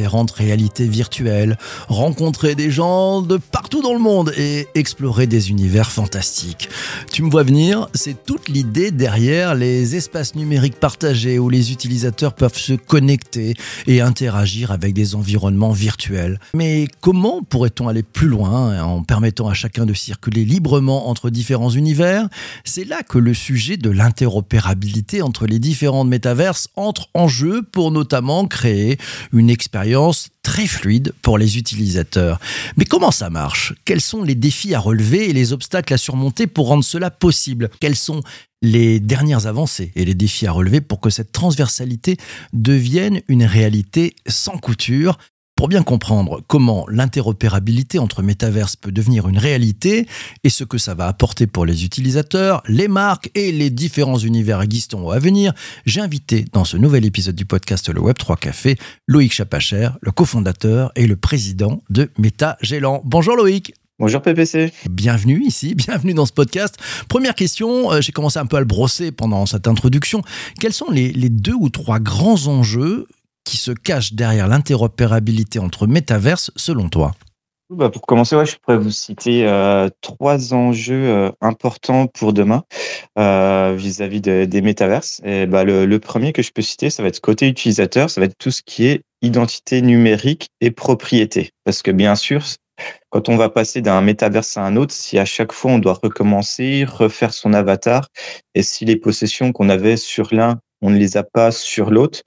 différentes réalités virtuelles, rencontrer des gens de partout dans le monde et explorer des univers fantastiques. Tu me vois venir, c'est toute l'idée derrière les espaces numériques partagés où les utilisateurs peuvent se connecter et interagir avec des environnements virtuels. Mais comment pourrait-on aller plus loin en permettant à chacun de circuler librement entre différents univers? C'est là que le sujet de l'interopérabilité entre les différentes métaverses entrent en jeu pour notamment créer une expérience très fluide pour les utilisateurs. Mais comment ça marche? Quels sont les défis à relever et les obstacles à surmonter pour rendre cela possible? Quelles sont les dernières avancées et les défis à relever pour que cette transversalité devienne une réalité sans couture? Pour bien comprendre comment l'interopérabilité entre métaverses peut devenir une réalité et ce que ça va apporter pour les utilisateurs, les marques et les différents univers existants à venir, j'ai invité dans ce nouvel épisode du podcast Le Web3 Café Loïc Chapacher, le cofondateur et le président de MetaGélant. Bonjour Loïc. Bonjour PPC. Bienvenue ici, bienvenue dans ce podcast. Première question, euh, j'ai commencé un peu à le brosser pendant cette introduction. Quels sont les, les deux ou trois grands enjeux qui se cache derrière l'interopérabilité entre métaverses selon toi bah pour commencer, je pourrais vous citer euh, trois enjeux euh, importants pour demain euh, vis-à-vis des métaverses. Bah, le, le, premier que je peux citer, ça va être côté utilisateur, ça va être tout ce qui est identité numérique et propriété. Parce que bien sûr, quand on va passer d'un métaverse à un autre, si à chaque fois on doit recommencer, refaire son avatar, et si les possessions qu'on avait sur l'un, on ne les a pas sur l'autre,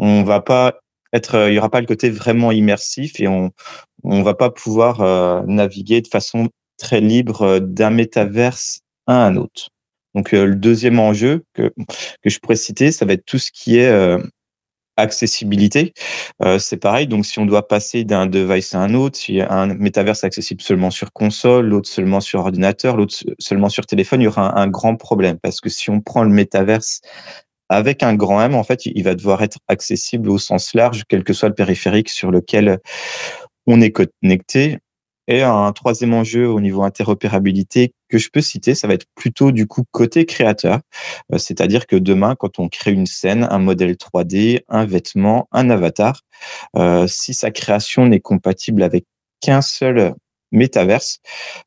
on va pas être, euh, il y aura pas le côté vraiment immersif et on on va pas pouvoir euh, naviguer de façon très libre euh, d'un métaverse à un autre. Donc le deuxième enjeu que je pourrais citer, ça va être tout ce qui est accessibilité. c'est pareil. Donc si on doit passer d'un device à un autre, si un métaverse accessible seulement sur console, l'autre seulement sur ordinateur, l'autre seulement sur téléphone, il y aura un, un grand problème parce que si on prend le métaverse avec un grand M, en fait, il va devoir être accessible au sens large, quel que soit le périphérique sur lequel on est connecté. Et un troisième enjeu au niveau interopérabilité que je peux citer, ça va être plutôt du coup côté créateur. Euh, c'est-à-dire que demain, quand on crée une scène, un modèle 3D, un vêtement, un avatar, euh, si sa création n'est compatible avec qu'un seul métaverse,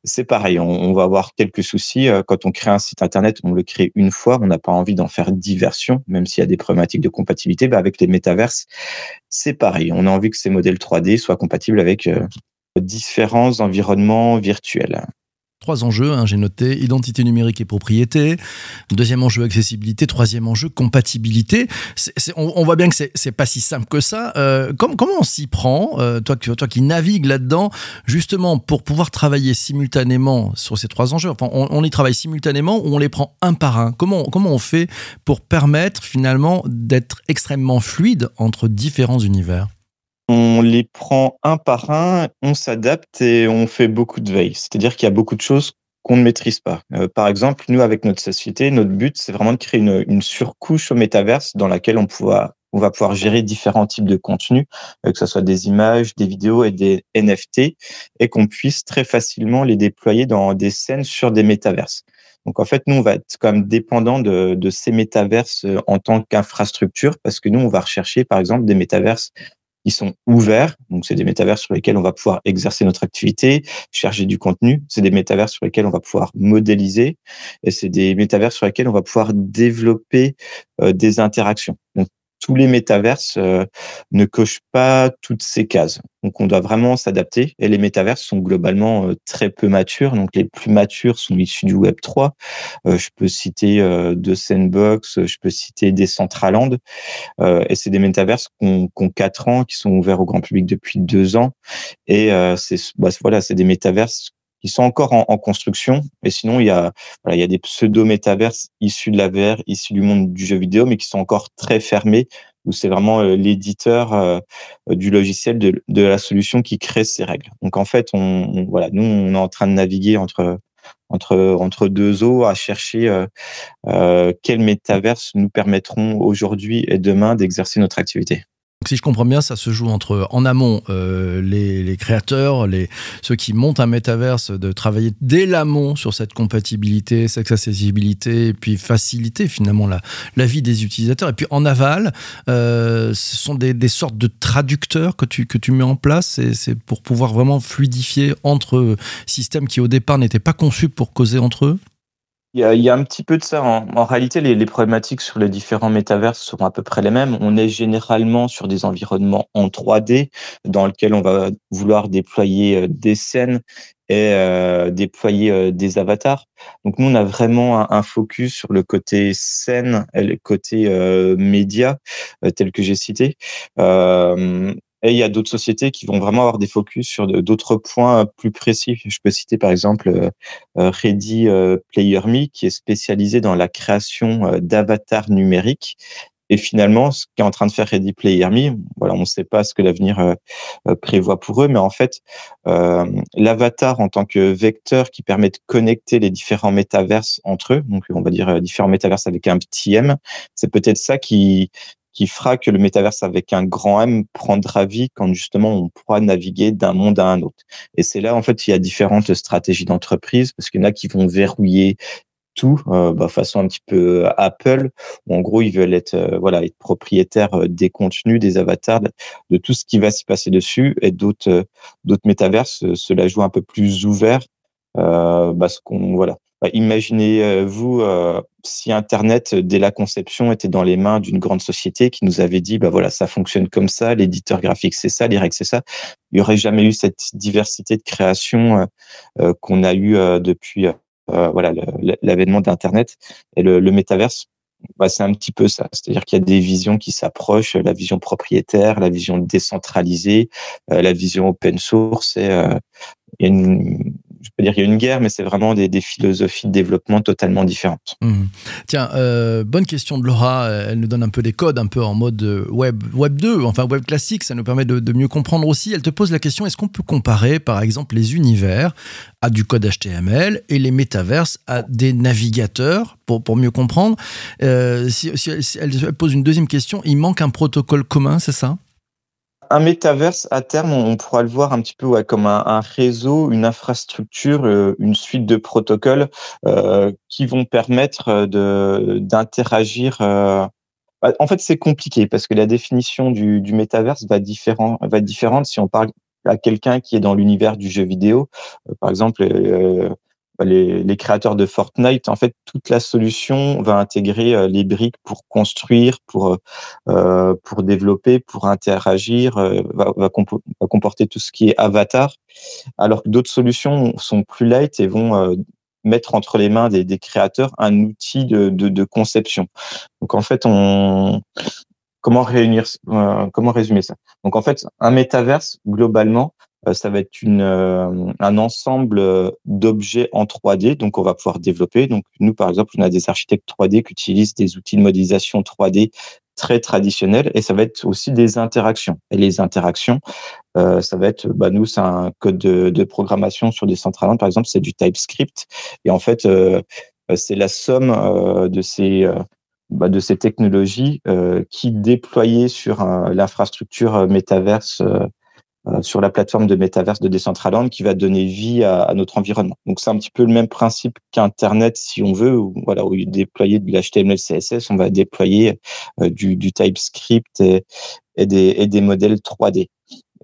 c'est pareil. On, va avoir quelques soucis. Euh, quand on crée un site internet, on le crée une fois. On n'a pas envie d'en faire dix versions, même s'il y a des problématiques de compatibilité. Bah, avec les métaverses, c'est pareil. On a envie que ces modèles 3D soient compatibles avec euh, différents environnements virtuels. Trois enjeux, hein, j'ai noté identité numérique et propriété. Deuxième enjeu, accessibilité. Troisième enjeu, compatibilité. on, voit bien que c'est pas si simple que ça. Euh, comment, on s'y prend, euh, toi, toi qui navigues là-dedans, justement pour pouvoir travailler simultanément sur ces trois enjeux? Enfin, on, y travaille simultanément ou on les prend un par un? Comment, comment on fait pour permettre finalement d'être extrêmement fluide entre différents univers? On les prend un par un, on s'adapte et on fait beaucoup de veille. C'est-à-dire qu'il y a beaucoup de choses qu'on ne maîtrise pas. Euh, par exemple, nous, avec notre société, notre but, c'est vraiment de créer une, surcouche au métaverse dans laquelle on, on va pouvoir gérer différents types de contenus, euh, que ce soit des images, des vidéos et des NFT, et qu'on puisse très facilement les déployer dans des scènes sur des métaverses. Donc en fait, nous, on va être quand même dépendant de, de ces métaverses euh, en tant qu'infrastructure, parce que nous, on va rechercher, par exemple, des métaverses ils sont ouverts. Donc, c'est des métavers sur lesquels on va pouvoir exercer notre activité, chercher du contenu. C'est des métavers sur lesquels on va pouvoir modéliser et c'est des métavers sur lesquels on va pouvoir développer euh, des interactions. Tous les métaverses euh, ne cochent pas toutes ces cases. Donc, on doit vraiment s'adapter. Et les métaverses sont globalement euh, très peu matures. Donc, les plus matures sont issus du Web 3. Euh, je peux citer de Sandbox, je peux citer des Centraland. et c'est des métaverses qui ont, qui 4 ans, qui sont ouverts au grand public depuis 2 ans. Et c'est bah, voilà, c'est des métaverses qui sont encore en, construction. Et sinon, il y a, voilà, il y a des pseudo-métaverses issus de la VR, issus du monde du jeu vidéo, mais qui sont encore très fermés, où c'est vraiment euh, l'éditeur euh, du logiciel de, la solution qui crée ces règles. Donc en fait, voilà, nous, on est en train de naviguer entre entre entre deux eaux à chercher euh, euh, métaverses nous permettront aujourd'hui et demain d'exercer notre activité si je comprends bien, ça se joue entre en amont euh, les, créateurs, les, ceux qui montent un métaverse, de travailler dès l'amont sur cette compatibilité, cette accessibilité, et puis faciliter finalement la, vie des utilisateurs. Et puis en aval, euh, ce sont des, sortes de traducteurs que tu, que tu mets en place. C'est pour pouvoir vraiment fluidifier entre systèmes qui au départ n'étaient pas conçus pour causer entre eux? Il y, a, il y, a, un petit peu de ça. En, réalité, les, les, problématiques sur les différents métaverses seront à peu près les mêmes. On est généralement sur des environnements en 3D dans lesquels on va vouloir déployer euh, des scènes et euh, déployer euh, des avatars. Donc nous, on a vraiment un, un, focus sur le côté scène et le côté euh, média, euh, tel que j'ai cité. Et il y a d'autres sociétés qui vont vraiment avoir des focus sur d'autres points plus précis. Je peux citer par exemple euh, euh, Ready euh, Player Me, qui est spécialisé dans la création d'avatars numériques. Et finalement, ce qu'est en train de faire Ready Player Me, voilà, on ne sait pas ce que l'avenir prévoit pour eux, mais en fait, l'avatar en tant que vecteur qui permet de connecter les différents métaverses entre eux, donc on va dire différents métaverses avec un petit M, c'est peut-être ça qui qui fera que le métaverse avec un grand M prendra vie quand justement on pourra naviguer d'un monde à un autre. Et c'est là, en fait, il y a différentes stratégies d'entreprise parce qu'il y en a qui vont verrouiller tout, euh, bah, façon un petit peu Apple, où en gros ils veulent être euh, voilà être propriétaires euh, des contenus, des avatars, de, tout ce qui va s'y passer dessus, et d'autres euh, d'autres métaverses, cela joue un peu plus ouvert, euh, parce qu'on voilà bah, imaginez-vous euh, si Internet, dès la conception, était dans les mains d'une grande société qui nous avait dit, bah voilà, ça fonctionne comme ça, l'éditeur graphique c'est ça, les règles c'est ça. Il n'y aurait jamais eu cette diversité de création euh, euh, qu'on a eu depuis voilà l'avènement d'Internet et le, le métaverse. Bah, c'est un petit peu ça, c'est-à-dire qu'il y a des visions qui s'approchent, la vision propriétaire, la vision décentralisée, la vision open source, et il y a une, je peux dire qu'il y a une guerre, mais c'est vraiment des, philosophies de développement totalement différentes. Mmh. Tiens, euh, bonne question de Laura. Elle nous donne un peu des codes, un peu en mode web, web 2, enfin web classique. Ça nous permet de, mieux comprendre aussi. Elle te pose la question est-ce qu'on peut comparer, par exemple, les univers à du code HTML et les métaverses à des navigateurs pour, pour mieux comprendre? Euh, elle pose une deuxième question, il manque un protocole commun, c'est ça? Un métaverse, à terme, on pourra le voir un petit peu ouais, comme un, réseau, une infrastructure, euh, une suite de protocoles euh, qui vont permettre de d'interagir. Euh... En fait, c'est compliqué parce que la définition du, du métaverse va, différent, va être différente si on parle à quelqu'un qui est dans l'univers du jeu vidéo. Euh, par exemple, euh, bah, les, les, créateurs de Fortnite, en fait, toute la solution va intégrer euh, les briques pour construire, pour euh, pour développer, pour interagir, euh, va, va, va, comporter tout ce qui est avatar, alors que d'autres solutions sont plus light et vont euh, mettre entre les mains des, des créateurs un outil de, de, de, conception. Donc en fait, on comment réunir, euh, comment résumer ça? Donc en fait, un métaverse globalement, euh, ça va être euh, un ensemble euh, d'objets en 3D, donc on va pouvoir développer. Donc nous, par exemple, on a des architectes 3D qui utilisent des outils de modélisation 3D très traditionnels, et ça va être aussi des interactions. Et les interactions, euh, ça va être, bah, nous, c'est un code de, programmation sur des centrales, par exemple, c'est du TypeScript, et en fait, euh, c'est la somme euh, de ces bah, de ces technologies qui déployées sur l'infrastructure métaverse euh, sur la plateforme de métaverse de Decentraland qui va donner vie à, à notre environnement. Donc c'est un petit peu le même principe qu'Internet si on veut, où, voilà, de déployer de l'HTML, CSS, on va déployer euh, du, du, TypeScript et, et, des, et des modèles 3D.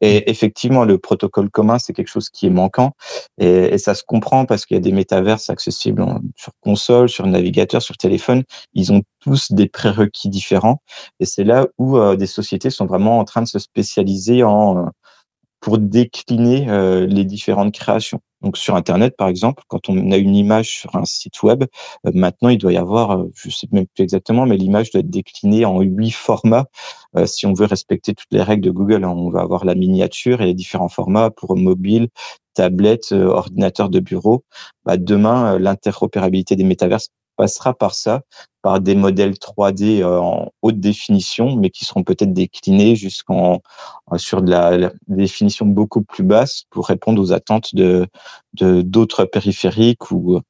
Et effectivement, le protocole commun, c'est quelque chose qui est manquant. Et, et ça se comprend parce qu'il y a des métaverses accessibles sur console, sur navigateur, sur téléphone. Ils ont tous des prérequis différents. Et c'est là où euh, des sociétés sont vraiment en train de se spécialiser en, pour décliner les différentes créations. Donc sur Internet, par exemple, quand on a une image sur un site web, maintenant il doit y avoir, je sais même plus exactement, mais l'image doit être déclinée en huit formats si on veut respecter toutes les règles de Google. Hein. On va avoir la miniature et les différents formats pour mobile, tablette, ordinateur de bureau. Bah, demain, l'interopérabilité des métaverses passera par ça, par des modèles 3D euh, en haute définition, mais qui seront peut-être déclinés jusqu'en euh, sur de la, définition beaucoup plus basse pour répondre aux attentes de d'autres périphériques ou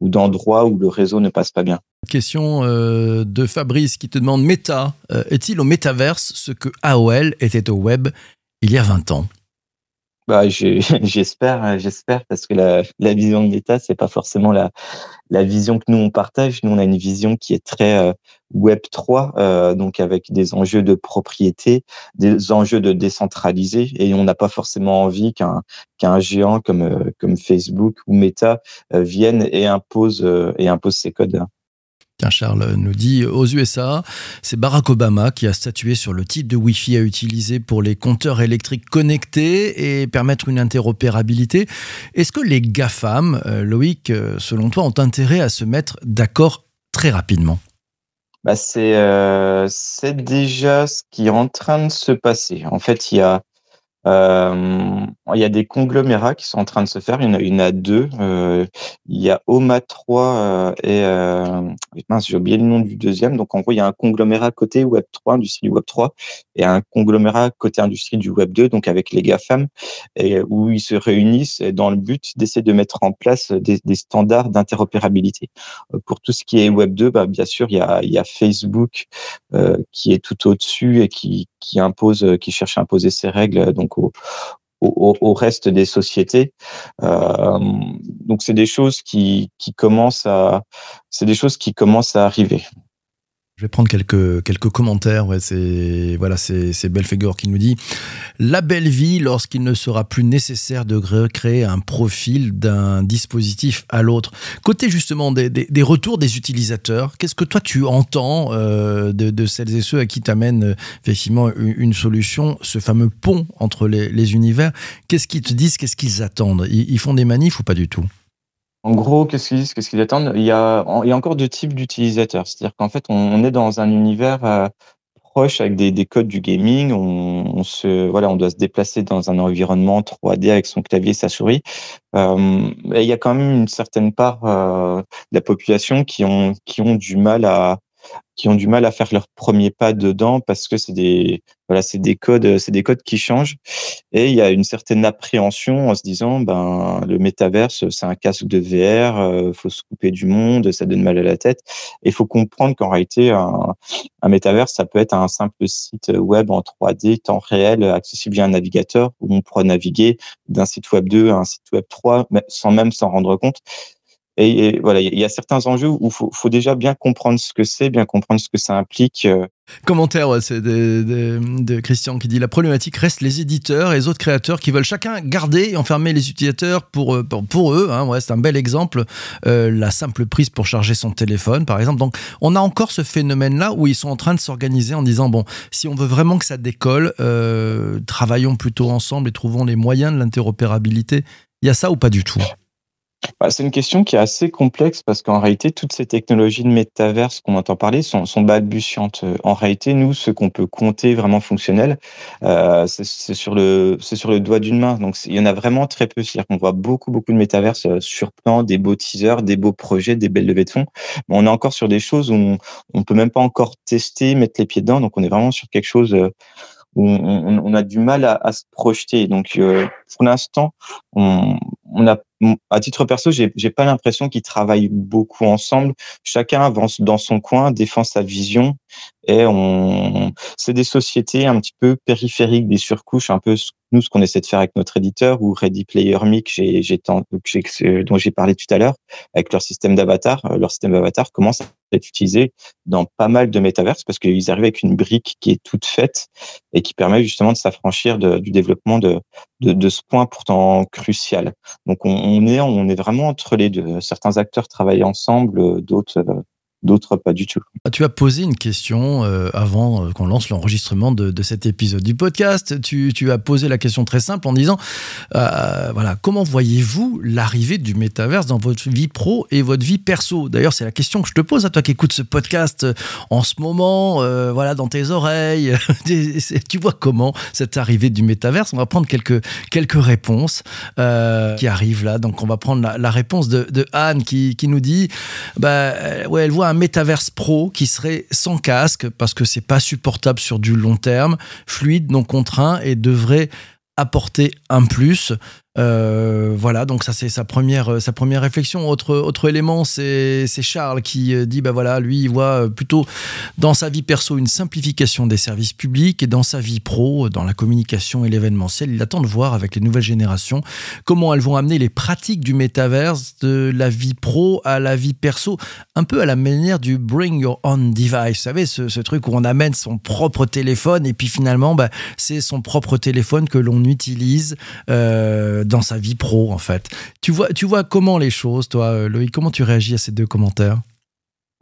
d'endroits où le réseau ne passe pas bien. Question euh, de Fabrice qui te demande Meta, est-il au métaverse ce que AOL était au web il y a 20 ans? Bah, j'espère, hein, j'espère, parce que la, la vision de l'État, c'est pas forcément la, la vision que nous on partage. Nous, on a une vision qui est très euh, Web 3, euh, donc avec des enjeux de propriété, des enjeux de décentraliser, et on n'a pas forcément envie qu'un qu'un géant comme euh, comme Facebook ou Meta euh, vienne et impose et impose ses codes. Charles nous dit aux USA, c'est Barack Obama qui a statué sur le type de Wi-Fi à utiliser pour les compteurs électriques connectés et permettre une interopérabilité. Est-ce que les GAFAM, euh, Loïc, euh, selon toi, ont intérêt à se mettre d'accord très rapidement? Bah euh, c'est déjà ce qui est en train de se passer. En fait, il y a euh, il y a des conglomérats qui sont en train de se faire. Il y en a, à deux. Euh, il y a OMA 3 euh, et mince, j'ai oublié le nom du deuxième. Donc en gros, il y a un conglomérat côté Web 3, industrie du Web 3, et un conglomérat côté industrie du Web 2, donc avec les GAFAM, et où ils se réunissent dans le but d'essayer de mettre en place des, standards d'interopérabilité. Pour tout ce qui est Web 2, bah, bien sûr, il y a, a Facebook qui est tout au-dessus et qui, qui impose, qui cherche à imposer ses règles. Donc au, reste des sociétés. Euh, donc c'est des choses qui, qui commencent à c'est des choses qui commencent à arriver. Je vais prendre quelques, quelques commentaires. C'est voilà, c'est Belfegor qui nous dit la belle vie lorsqu'il ne sera plus nécessaire de créer un profil d'un dispositif à l'autre. Côté justement des, des, retours des utilisateurs, qu'est-ce que toi tu entends euh, de, de, celles et ceux à qui t'amène euh, effectivement une, solution, ce fameux pont entre les univers? Qu'est-ce qu'ils te disent? Qu'est-ce qu'ils attendent? Ils font des manifs ou pas du tout? En gros, qu'est-ce qu'ils disent, qu'est-ce qu'ils attendent? Il y, a, il y a encore deux types d'utilisateurs. C'est-à-dire qu'en fait, on, est dans un univers euh, proche avec des, des, codes du gaming. On, se, voilà, on doit se déplacer dans un environnement 3D avec son clavier sa souris. Euh, et il y a quand même une certaine part euh, de la population qui ont, qui ont du mal à, qui ont du mal à faire leur premier pas dedans parce que c'est des voilà c'est des codes c'est des codes qui changent. Et il y a une certaine appréhension en se disant ben le métaverse c'est un casque de VR euh, faut se couper du monde ça donne mal à la tête. Et il faut comprendre qu'en réalité un, un métaverse ça peut être un simple site web en 3D temps réel accessible via un navigateur où on pourra naviguer d'un site web 2 à un site web 3 sans même s'en rendre compte et, voilà, il y a certains enjeux où il faut, déjà bien comprendre ce que c'est, bien comprendre ce que ça implique. Euh. Commentaire, c'est de, Christian qui dit la problématique reste les éditeurs et les autres créateurs qui veulent chacun garder et enfermer les utilisateurs pour, euh, pour, eux. Hein, c'est un bel exemple. Euh, la simple prise pour charger son téléphone, par exemple. Donc, on a encore ce phénomène-là où ils sont en train de s'organiser en disant bon, si on veut vraiment que ça décolle, travaillons plutôt ensemble et trouvons les moyens de l'interopérabilité. Il y a ça ou pas du tout? Bah, c'est une question qui est assez complexe parce qu'en réalité, toutes ces technologies de métaverse qu'on entend parler sont, balbutiantes. En réalité, nous, ce qu'on peut compter vraiment fonctionnel, euh, c'est sur le doigt d'une main. Donc, il y en a vraiment très peu. C'est-à-dire qu'on voit beaucoup beaucoup de métaverse euh, sur plan, des beaux teasers, des beaux projets, des belles levées de fonds. Mais on est encore sur des choses où on, on peut même pas encore tester, mettre les pieds dedans. Donc, on est vraiment sur quelque chose euh, où on, a du mal à, se projeter. Donc, euh, pour l'instant, on, on à titre perso, j'ai, j'ai pas l'impression qu'ils travaillent beaucoup ensemble. Chacun avance dans son coin, défend sa vision, et on, c'est des sociétés un petit peu périphériques, des surcouches, un peu nous ce qu'on essaie de faire avec notre éditeur ou Ready Player Me j'ai, j'ai, dont j'ai parlé tout à l'heure, avec leur système d'avatar. Euh, leur système d'avatar commence à être utilisé dans pas mal de métaverses parce qu'ils arrivent avec une brique qui est toute faite et qui permet justement de s'affranchir de, du développement de, de, de, ce point pourtant crucial. Donc on, on, est vraiment entre les deux. Certains acteurs travaillent ensemble, d'autres d'autres pas du tout. Ah, tu as posé une question euh, avant qu'on lance l'enregistrement de, de, cet épisode du podcast. Tu, tu, as posé la question très simple en disant voilà, comment voyez-vous l'arrivée du métaverse dans votre vie pro et votre vie perso? D'ailleurs, c'est la question que je te pose à toi qui écoutes ce podcast en ce moment, voilà, dans tes oreilles. tu vois comment cette arrivée du métaverse? On va prendre quelques, quelques réponses qui arrivent là. Donc, on va prendre la, réponse de, de Anne qui, qui, nous dit bah, ouais, elle voit un métaverse pro qui serait sans casque parce que c'est pas supportable sur du long terme, fluide, non contraint et devrait apporter un plus. Euh, voilà, donc ça c'est sa première, euh, sa première réflexion. Autre, autre élément, c'est Charles qui euh, dit, ben voilà, lui il voit plutôt dans sa vie perso une simplification des services publics et dans sa vie pro, dans la communication et l'événementiel, il attend de voir avec les nouvelles générations comment elles vont amener les pratiques du métaverse de la vie pro à la vie perso, un peu à la manière du bring your own device. Vous savez, ce, truc où on amène son propre téléphone et puis finalement, ben, c'est son propre téléphone que l'on utilise. Dans sa vie pro, en fait. Tu vois, tu vois comment les choses, toi, euh, Loïc Comment tu réagis à ces deux commentaires?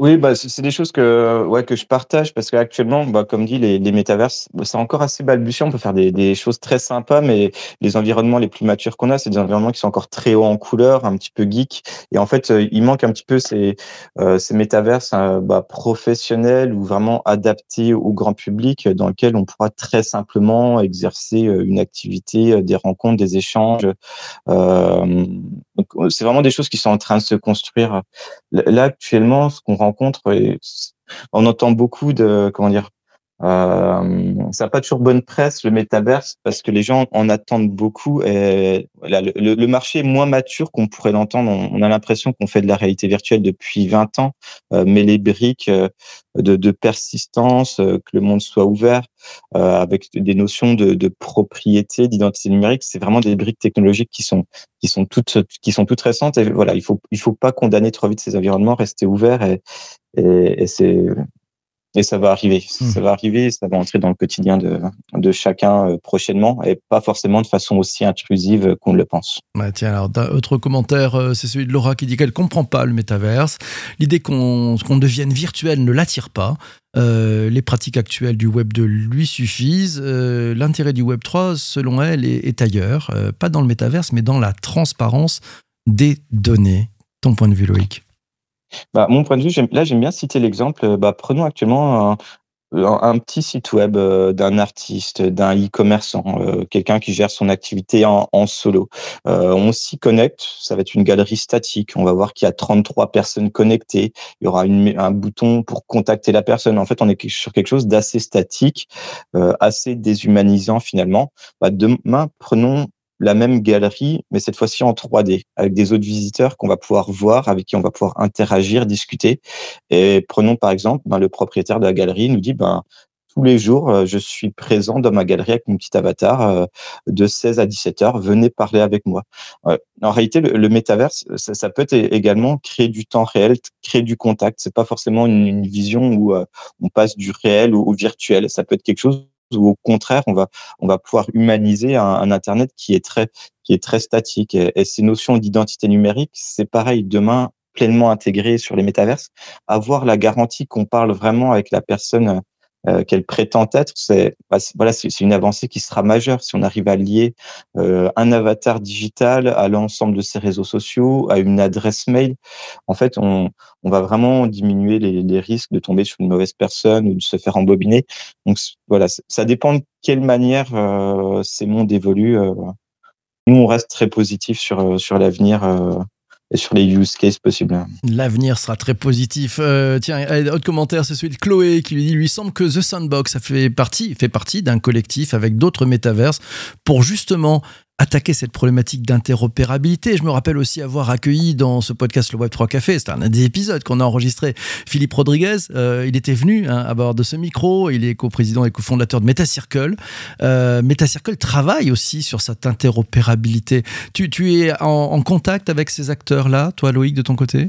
Oui, bah, c'est des choses que, ouais, que je partage parce qu'actuellement, bah, comme dit, les, les métaverses, bah, c'est encore assez balbutiant. On peut faire des, choses très sympas, mais les environnements les plus matures qu'on a, c'est des environnements qui sont encore très hauts en couleur, un petit peu geek. Et en fait, euh, il manque un petit peu ces, euh, ces métaverses hein, bah, professionnels ou vraiment adaptés au grand public dans lequel on pourra très simplement exercer euh, une activité, des rencontres, des échanges. Euh, c'est vraiment des choses qui sont en train de se construire. Là, actuellement, ce qu'on rencontre, on entend beaucoup de, comment dire, euh, ça n'a pas toujours bonne presse le métaverse parce que les gens en attendent beaucoup et voilà, le, le, marché est moins mature qu'on pourrait l'entendre. On, a l'impression qu'on fait de la réalité virtuelle depuis 20 ans, euh, mais les briques euh, de, de, persistance, euh, que le monde soit ouvert, euh, avec des notions de, de propriété, d'identité numérique, c'est vraiment des briques technologiques qui sont qui sont toutes qui sont toutes récentes. Et voilà, il faut il faut pas condamner trop vite ces environnements, rester ouvert et, et c'est et ça va arriver, ça mmh. va arriver, ça va entrer dans le quotidien de, de chacun euh, prochainement et pas forcément de façon aussi intrusive qu'on le pense. Bah tiens, alors, autre commentaire, euh, c'est celui de Laura qui dit qu'elle comprend pas le métaverse. L'idée qu'on devienne virtuel ne l'attire pas. Euh, les pratiques actuelles du Web 2 lui suffisent. L'intérêt du Web 3, selon elle, est, est ailleurs. pas dans le métaverse, mais dans la transparence des données. Ton point de vue, Loïc? Bah, mon point de vue, là, j'aime bien citer l'exemple. Euh, bah, prenons actuellement un, petit site web euh, d'un artiste, d'un e-commerçant, euh, quelqu'un qui gère son activité en, solo. On s'y connecte, ça va être une galerie statique. On va voir qu'il y a 33 personnes connectées. Il y aura un bouton pour contacter la personne. En fait, on est sur quelque chose d'assez statique, assez déshumanisant finalement. Bah, demain, prenons la même galerie, mais cette fois-ci en 3D, avec des autres visiteurs qu'on va pouvoir voir, avec qui on va pouvoir interagir, discuter. Et prenons par exemple, ben, le propriétaire de la galerie nous dit, ben, tous les jours, euh, je suis présent dans ma galerie avec mon petit avatar euh, de 16 à 17 heures. Venez parler avec moi. En réalité, le, métaverse, ça, peut être également créer du temps réel, créer du contact. C'est pas forcément une, vision où euh, on passe du réel au virtuel. Ça peut être quelque chose ou au contraire, on va, on va pouvoir humaniser un, Internet qui est très, qui est très statique. Et, et ces notions d'identité numérique, c'est pareil. Demain, pleinement intégré sur les métaverses, avoir la garantie qu'on parle vraiment avec la personne euh, qu'elle prétend être, c'est bah, voilà, c'est une avancée qui sera majeure si on arrive à lier euh, un avatar digital à l'ensemble de ses réseaux sociaux, à une adresse mail. En fait, on, on va vraiment diminuer les, les, risques de tomber sur une mauvaise personne ou de se faire embobiner. Donc voilà, ça dépend de quelle manière euh, ces mondes évoluent. Euh. Nous, on reste très positif sur sur l'avenir et sur les use cases possibles. L'avenir sera très positif. Euh, tiens, autre commentaire, c'est celui de Chloé qui lui dit lui semble que The Sandbox a fait partie, fait partie d'un collectif avec d'autres métaverses pour justement attaquer cette problématique d'interopérabilité. Je me rappelle aussi avoir accueilli dans ce podcast le Web 3 Café, c'était un des épisodes qu'on a enregistré, Philippe Rodriguez. Euh, il était venu hein, à bord de ce micro, il est coprésident et cofondateur de MetaCircle. Euh, MetaCircle travaille aussi sur cette interopérabilité. Tu, es en, en contact avec ces acteurs-là, toi Loïc, de ton côté?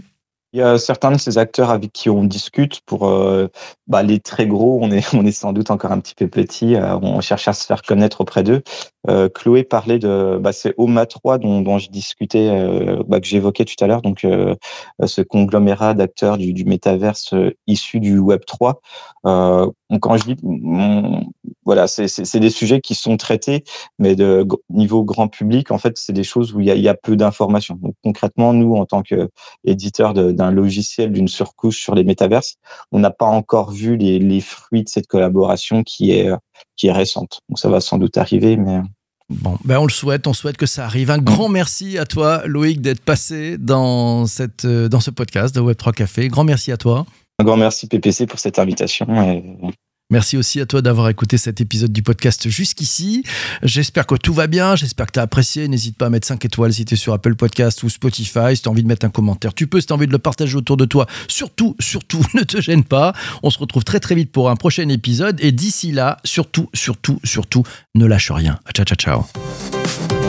Il y a certains de ces acteurs avec qui on discute pour euh, bah, les très gros, on est, on est sans doute encore un petit peu petit, euh, on cherche à se faire connaître auprès d'eux. Euh, Chloé parlait de, bah, c'est OMA 3 dont, dont je discutais, euh, bah, que j'évoquais tout à l'heure, donc euh, ce conglomérat d'acteurs du, du métaverse issu du Web 3. quand je dis, voilà, c'est des sujets qui sont traités, mais de niveau grand public, en fait, c'est des choses où il y a, y a peu d'informations. Donc concrètement, nous, en tant qu'éditeur d'un logiciel, d'une surcouche sur les métaverses, on n'a pas encore vu les, les fruits de cette collaboration qui est qui est récente. Donc ça va sans doute arriver, mais Bon, ben on le souhaite, on souhaite que ça arrive. Un grand merci à toi, Loïc, d'être passé dans, euh, dans ce podcast de Web3 Café. Grand merci à toi. Un grand merci, PPC, pour cette invitation. Merci aussi à toi d'avoir écouté cet épisode du podcast jusqu'ici. J'espère que tout va bien, j'espère que tu as apprécié. N'hésite pas à mettre 5 étoiles si tu es sur Apple Podcast ou Spotify. Si tu as envie de mettre un commentaire, tu peux. Si tu as envie de le partager autour de toi, surtout, surtout, ne te gêne pas. On se retrouve très très vite pour un prochain épisode. Et d'ici là, surtout, surtout, surtout, ne lâche rien. Ciao, ciao, ciao.